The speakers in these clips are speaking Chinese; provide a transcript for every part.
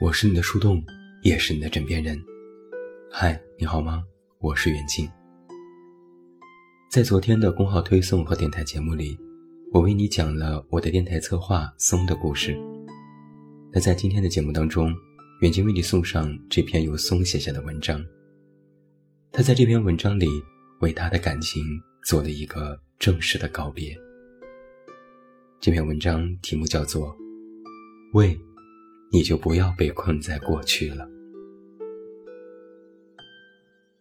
我是你的树洞，也是你的枕边人。嗨，你好吗？我是袁静。在昨天的公号推送和电台节目里，我为你讲了我的电台策划松的故事。那在今天的节目当中，远近为你送上这篇由松写下的文章。他在这篇文章里为他的感情做了一个正式的告别。这篇文章题目叫做《为》。你就不要被困在过去了。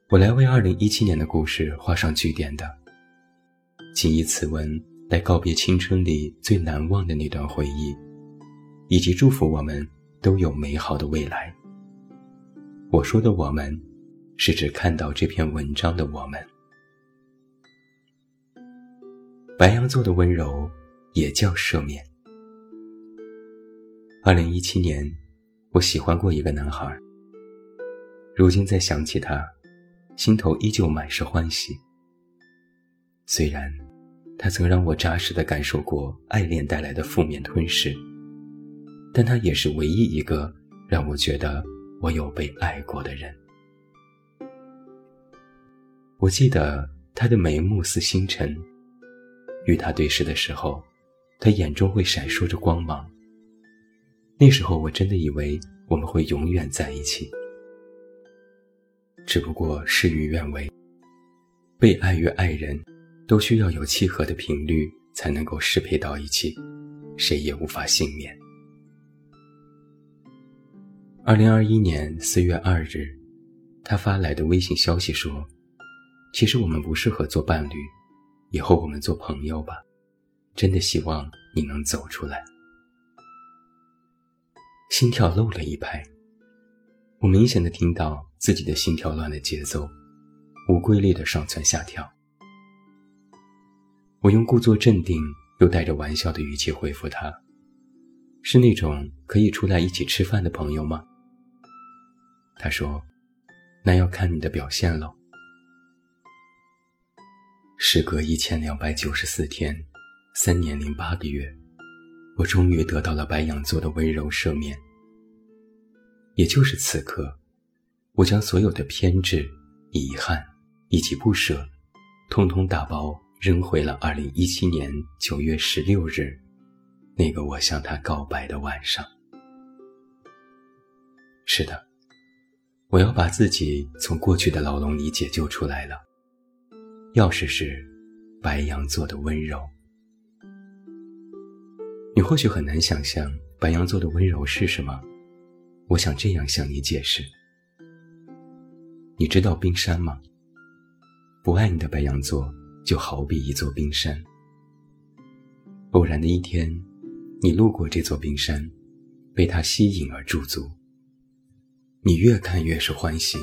我来为二零一七年的故事画上句点的，仅以此文来告别青春里最难忘的那段回忆，以及祝福我们都有美好的未来。我说的“我们”，是指看到这篇文章的我们。白羊座的温柔，也叫赦免。二零一七年，我喜欢过一个男孩。如今再想起他，心头依旧满是欢喜。虽然他曾让我扎实的感受过爱恋带来的负面吞噬，但他也是唯一一个让我觉得我有被爱过的人。我记得他的眉目似星辰，与他对视的时候，他眼中会闪烁着光芒。那时候我真的以为我们会永远在一起，只不过事与愿违。被爱与爱人，都需要有契合的频率才能够适配到一起，谁也无法幸免。二零二一年四月二日，他发来的微信消息说：“其实我们不适合做伴侣，以后我们做朋友吧。真的希望你能走出来。”心跳漏了一拍，我明显的听到自己的心跳乱了节奏，无规律的上蹿下跳。我用故作镇定又带着玩笑的语气回复他：“是那种可以出来一起吃饭的朋友吗？”他说：“那要看你的表现喽。”时隔一千两百九十四天，三年零八个月。我终于得到了白羊座的温柔赦免。也就是此刻，我将所有的偏执、遗憾以及不舍，通通打包扔回了二零一七年九月十六日，那个我向他告白的晚上。是的，我要把自己从过去的牢笼里解救出来了。钥匙是白羊座的温柔。你或许很难想象白羊座的温柔是什么，我想这样向你解释。你知道冰山吗？不爱你的白羊座就好比一座冰山。偶然的一天，你路过这座冰山，被它吸引而驻足。你越看越是欢喜，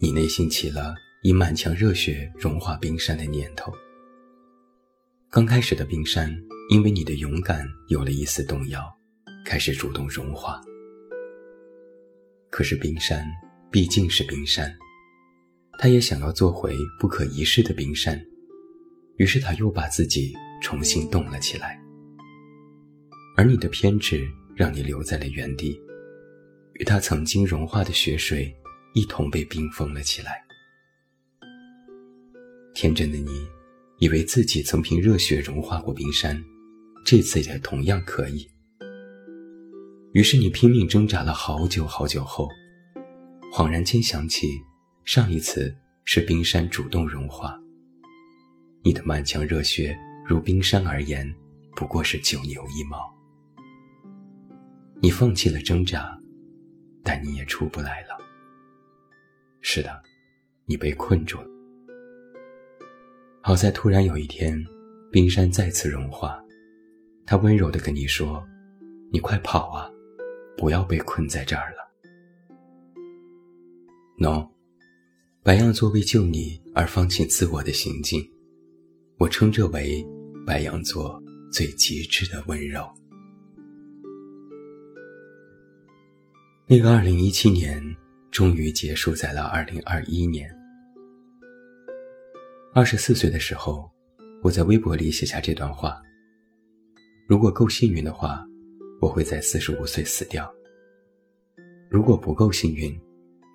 你内心起了以满腔热血融化冰山的念头。刚开始的冰山。因为你的勇敢有了一丝动摇，开始主动融化。可是冰山毕竟是冰山，他也想要做回不可一世的冰山，于是他又把自己重新冻了起来。而你的偏执让你留在了原地，与他曾经融化的雪水一同被冰封了起来。天真的你，以为自己曾凭热血融化过冰山。这次也同样可以。于是你拼命挣扎了好久好久后，恍然间想起，上一次是冰山主动融化。你的满腔热血如冰山而言，不过是九牛一毛。你放弃了挣扎，但你也出不来了。是的，你被困住了。好在突然有一天，冰山再次融化。他温柔地跟你说：“你快跑啊，不要被困在这儿了。” No，白羊座为救你而放弃自我的行径，我称这为白羊座最极致的温柔。那个2017年终于结束在了2021年。二十四岁的时候，我在微博里写下这段话。如果够幸运的话，我会在四十五岁死掉。如果不够幸运，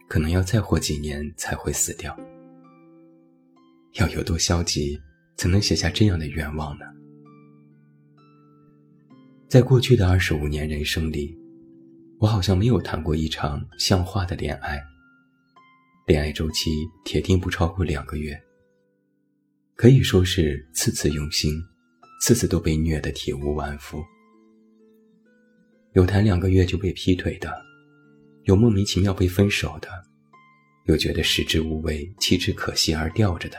可能要再活几年才会死掉。要有多消极，才能写下这样的愿望呢？在过去的二十五年人生里，我好像没有谈过一场像话的恋爱。恋爱周期铁定不超过两个月，可以说是次次用心，次次都被虐得体无完肤。有谈两个月就被劈腿的，有莫名其妙被分手的，有觉得食之无味弃之可惜而吊着的，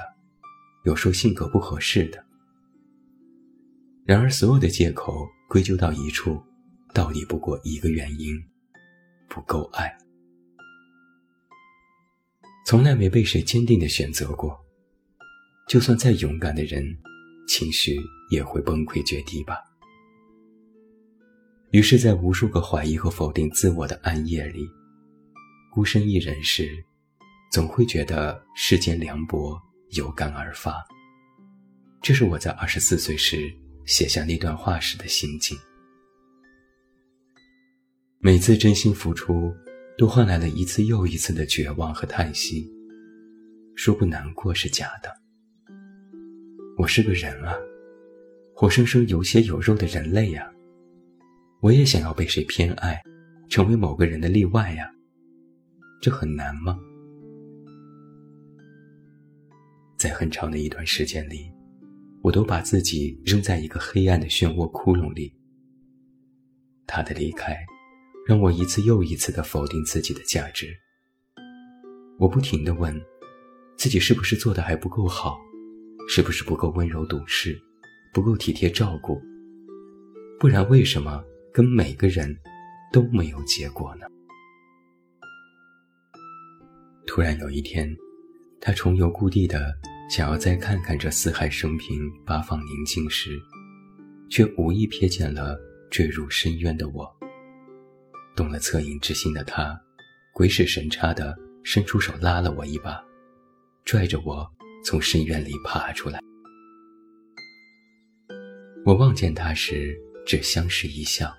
有说性格不合适的。然而，所有的借口归咎到一处，道理不过一个原因：不够爱。从来没被谁坚定的选择过，就算再勇敢的人，情绪也会崩溃决堤吧。于是，在无数个怀疑和否定自我的暗夜里，孤身一人时，总会觉得世间凉薄，有感而发。这是我在二十四岁时写下那段话时的心境。每次真心付出。都换来了一次又一次的绝望和叹息。说不难过是假的。我是个人啊，活生生有血有肉的人类呀。我也想要被谁偏爱，成为某个人的例外呀。这很难吗？在很长的一段时间里，我都把自己扔在一个黑暗的漩涡窟窿里。他的离开。让我一次又一次的否定自己的价值。我不停的问，自己是不是做的还不够好，是不是不够温柔懂事，不够体贴照顾？不然为什么跟每个人都没有结果呢？突然有一天，他重游故地的想要再看看这四海升平、八方宁静时，却无意瞥见了坠入深渊的我。动了恻隐之心的他，鬼使神差的伸出手拉了我一把，拽着我从深渊里爬出来。我望见他时，只相视一笑。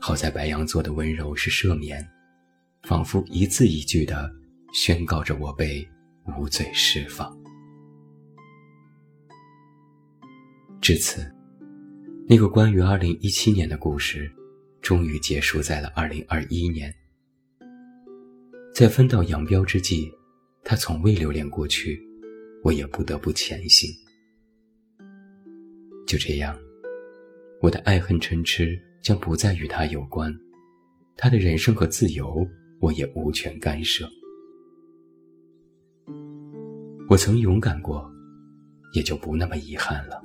好在白羊座的温柔是赦免，仿佛一字一句的宣告着我被无罪释放。至此，那个关于二零一七年的故事。终于结束在了二零二一年，在分道扬镳之际，他从未留恋过去，我也不得不前行。就这样，我的爱恨嗔痴将不再与他有关，他的人生和自由，我也无权干涉。我曾勇敢过，也就不那么遗憾了。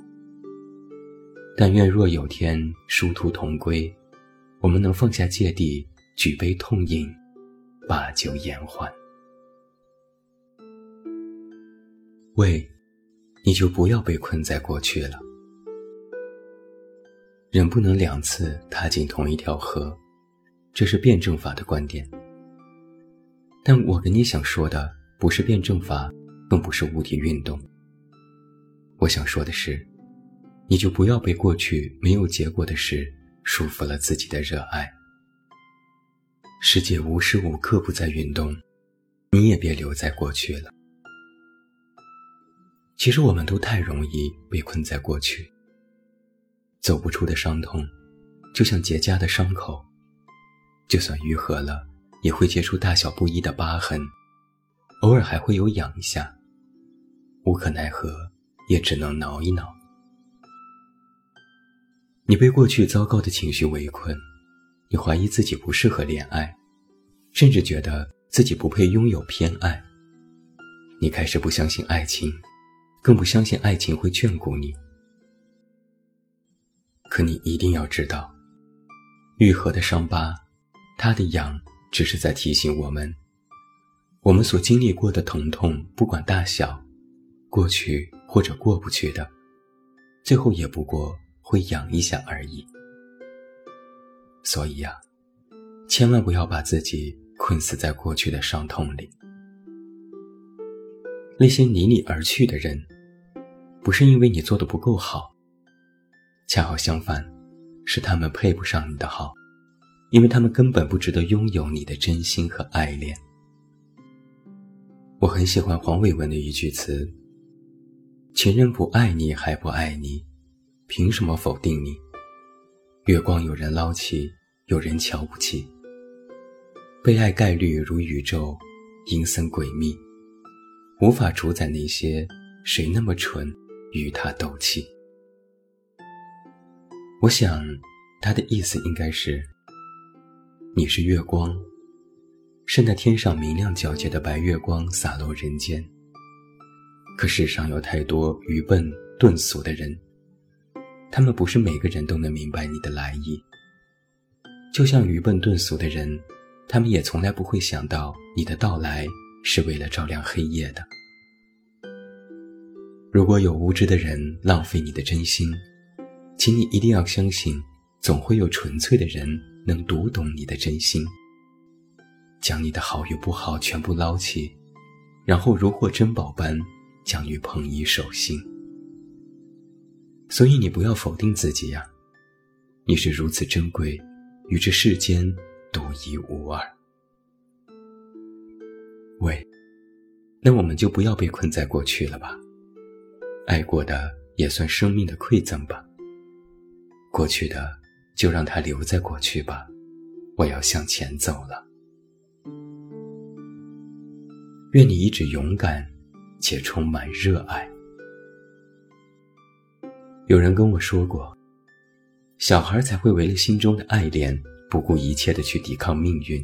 但愿若有天殊途同归。我们能放下芥蒂，举杯痛饮，把酒言欢。喂，你就不要被困在过去了。人不能两次踏进同一条河，这是辩证法的观点。但我跟你想说的不是辩证法，更不是物体运动。我想说的是，你就不要被过去没有结果的事。束缚了自己的热爱。世界无时无刻不在运动，你也别留在过去了。其实我们都太容易被困在过去，走不出的伤痛，就像结痂的伤口，就算愈合了，也会结出大小不一的疤痕，偶尔还会有痒一下，无可奈何，也只能挠一挠。你被过去糟糕的情绪围困，你怀疑自己不适合恋爱，甚至觉得自己不配拥有偏爱。你开始不相信爱情，更不相信爱情会眷顾你。可你一定要知道，愈合的伤疤，它的痒只是在提醒我们，我们所经历过的疼痛，不管大小，过去或者过不去的，最后也不过。会痒一下而已，所以呀，千万不要把自己困死在过去的伤痛里。那些离你而去的人，不是因为你做的不够好，恰好相反，是他们配不上你的好，因为他们根本不值得拥有你的真心和爱恋。我很喜欢黄伟文的一句词：“情人不爱你还不爱你，凭什么否定你？月光有人捞起，有人瞧不起。被爱概率如宇宙，阴森诡秘，无法主宰那些谁那么蠢，与他斗气。”我想，他的意思应该是：你是月光，是那天上明亮皎洁的白月光洒落人间。可世上有太多愚笨钝俗的人，他们不是每个人都能明白你的来意。就像愚笨钝俗的人，他们也从来不会想到你的到来是为了照亮黑夜的。如果有无知的人浪费你的真心，请你一定要相信，总会有纯粹的人能读懂你的真心，将你的好与不好全部捞起，然后如获珍宝般将你捧于手心。所以你不要否定自己呀，你是如此珍贵，与这世间独一无二。喂，那我们就不要被困在过去了吧，爱过的也算生命的馈赠吧。过去的，就让它留在过去吧。我要向前走了。愿你一直勇敢，且充满热爱。有人跟我说过，小孩才会为了心中的爱恋，不顾一切的去抵抗命运。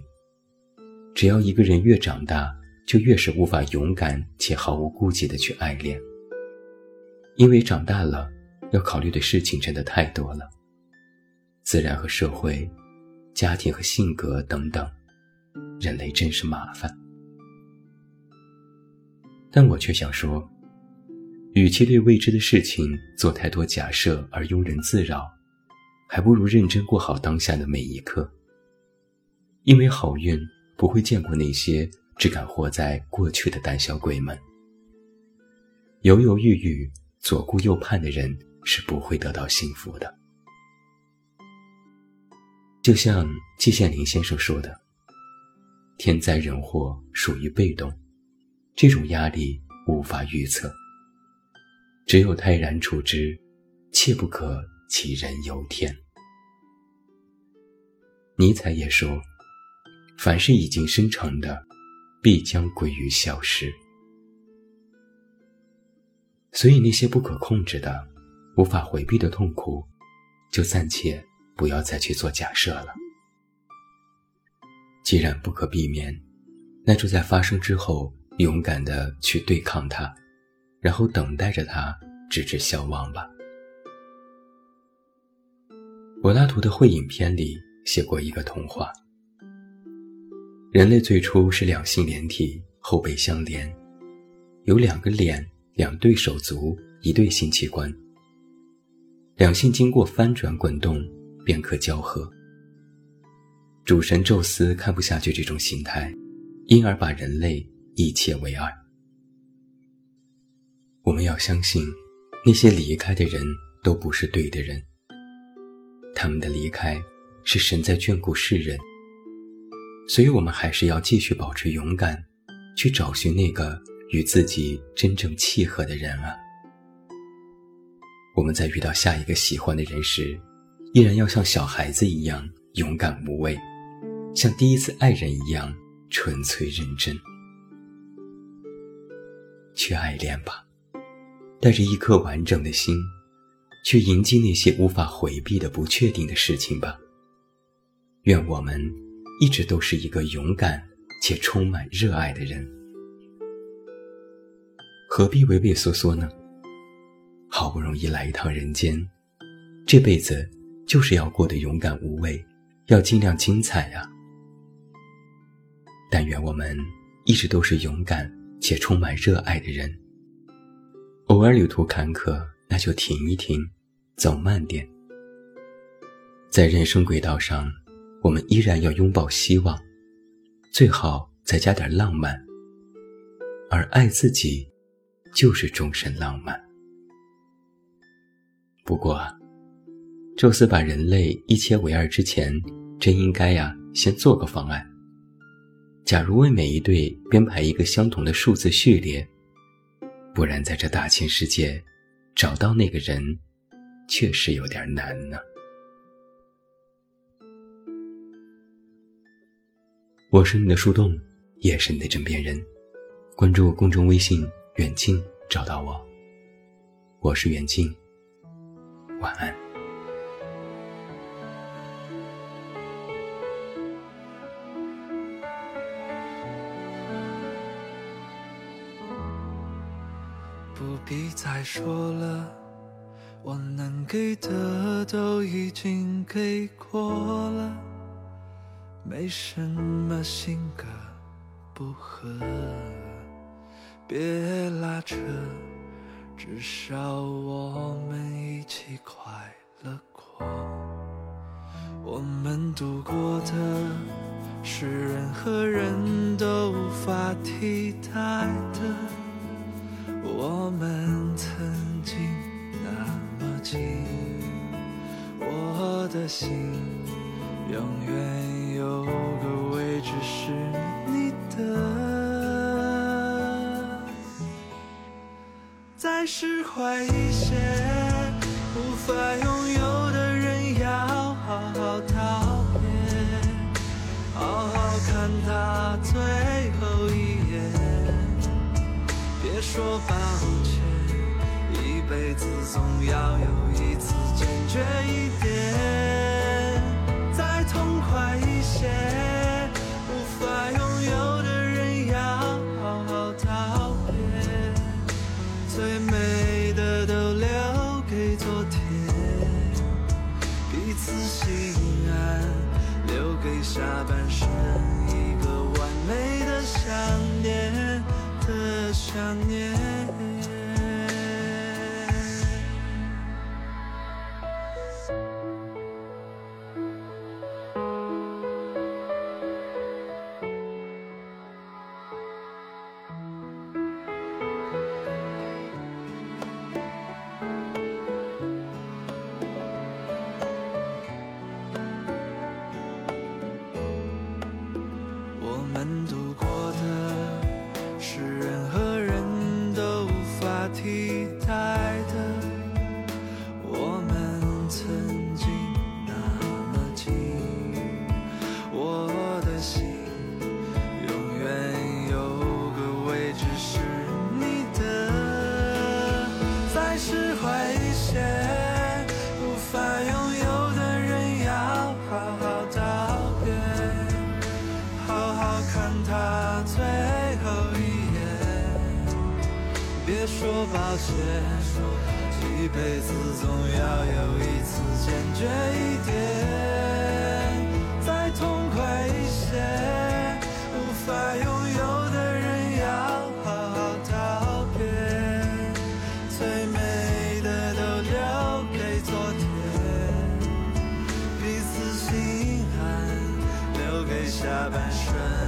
只要一个人越长大，就越是无法勇敢且毫无顾忌的去爱恋，因为长大了，要考虑的事情真的太多了。自然和社会、家庭和性格等等，人类真是麻烦。但我却想说，与其对未知的事情做太多假设而庸人自扰，还不如认真过好当下的每一刻。因为好运不会见过那些只敢活在过去的胆小鬼们。犹犹豫豫、左顾右盼的人是不会得到幸福的。就像季羡林先生说的：“天灾人祸属于被动，这种压力无法预测，只有泰然处之，切不可杞人忧天。”尼采也说：“凡是已经生成的，必将归于消失。”所以那些不可控制的、无法回避的痛苦，就暂且。不要再去做假设了。既然不可避免，那就在发生之后勇敢的去对抗它，然后等待着它，直至消亡吧。柏拉图的《会影片》里写过一个童话：人类最初是两性连体，后背相连，有两个脸、两对手足、一对性器官。两性经过翻转滚动。便可交合。主神宙斯看不下去这种形态，因而把人类一切为二。我们要相信，那些离开的人都不是对的人。他们的离开是神在眷顾世人，所以我们还是要继续保持勇敢，去找寻那个与自己真正契合的人啊。我们在遇到下一个喜欢的人时。依然要像小孩子一样勇敢无畏，像第一次爱人一样纯粹认真，去爱恋吧，带着一颗完整的心，去迎击那些无法回避的不确定的事情吧。愿我们一直都是一个勇敢且充满热爱的人，何必畏畏缩缩呢？好不容易来一趟人间，这辈子。就是要过得勇敢无畏，要尽量精彩呀！但愿我们一直都是勇敢且充满热爱的人。偶尔旅途坎坷，那就停一停，走慢点。在人生轨道上，我们依然要拥抱希望，最好再加点浪漫。而爱自己，就是终身浪漫。不过。宙斯把人类一切为二之前，真应该呀，先做个方案。假如为每一对编排一个相同的数字序列，不然在这大千世界，找到那个人，确实有点难呢。我是你的树洞，也是你的枕边人。关注公众微信“远近”，找到我。我是远近，晚安。不必再说了，我能给的都已经给过了。没什么性格不合，别拉扯，至少我们一起快乐过。我们度过的是任何人都无法替代的。我们曾经那么近，我的心永远。有个位置是你的，释怀一些，无法拥有的人要好好道别，好好看他最后一眼，别说抱歉，一辈子总要有一次坚决一点。再痛快一些。释怀一些，无法拥有的人要好好道别，好好看他最后一眼，别说抱歉，一辈子总要有一次坚决一点。下半生。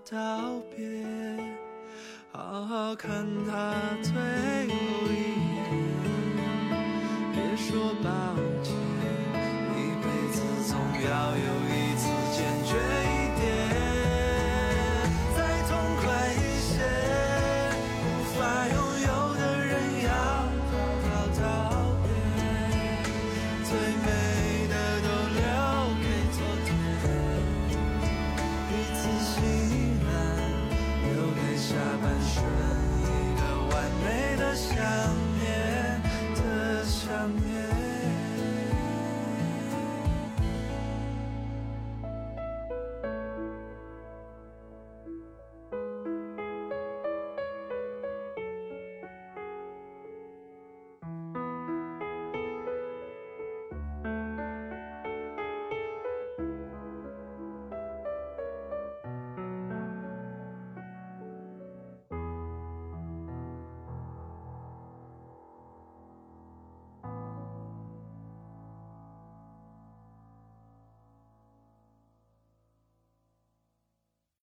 道别好好看他最后一眼。别说抱歉一辈子总要有一次坚决。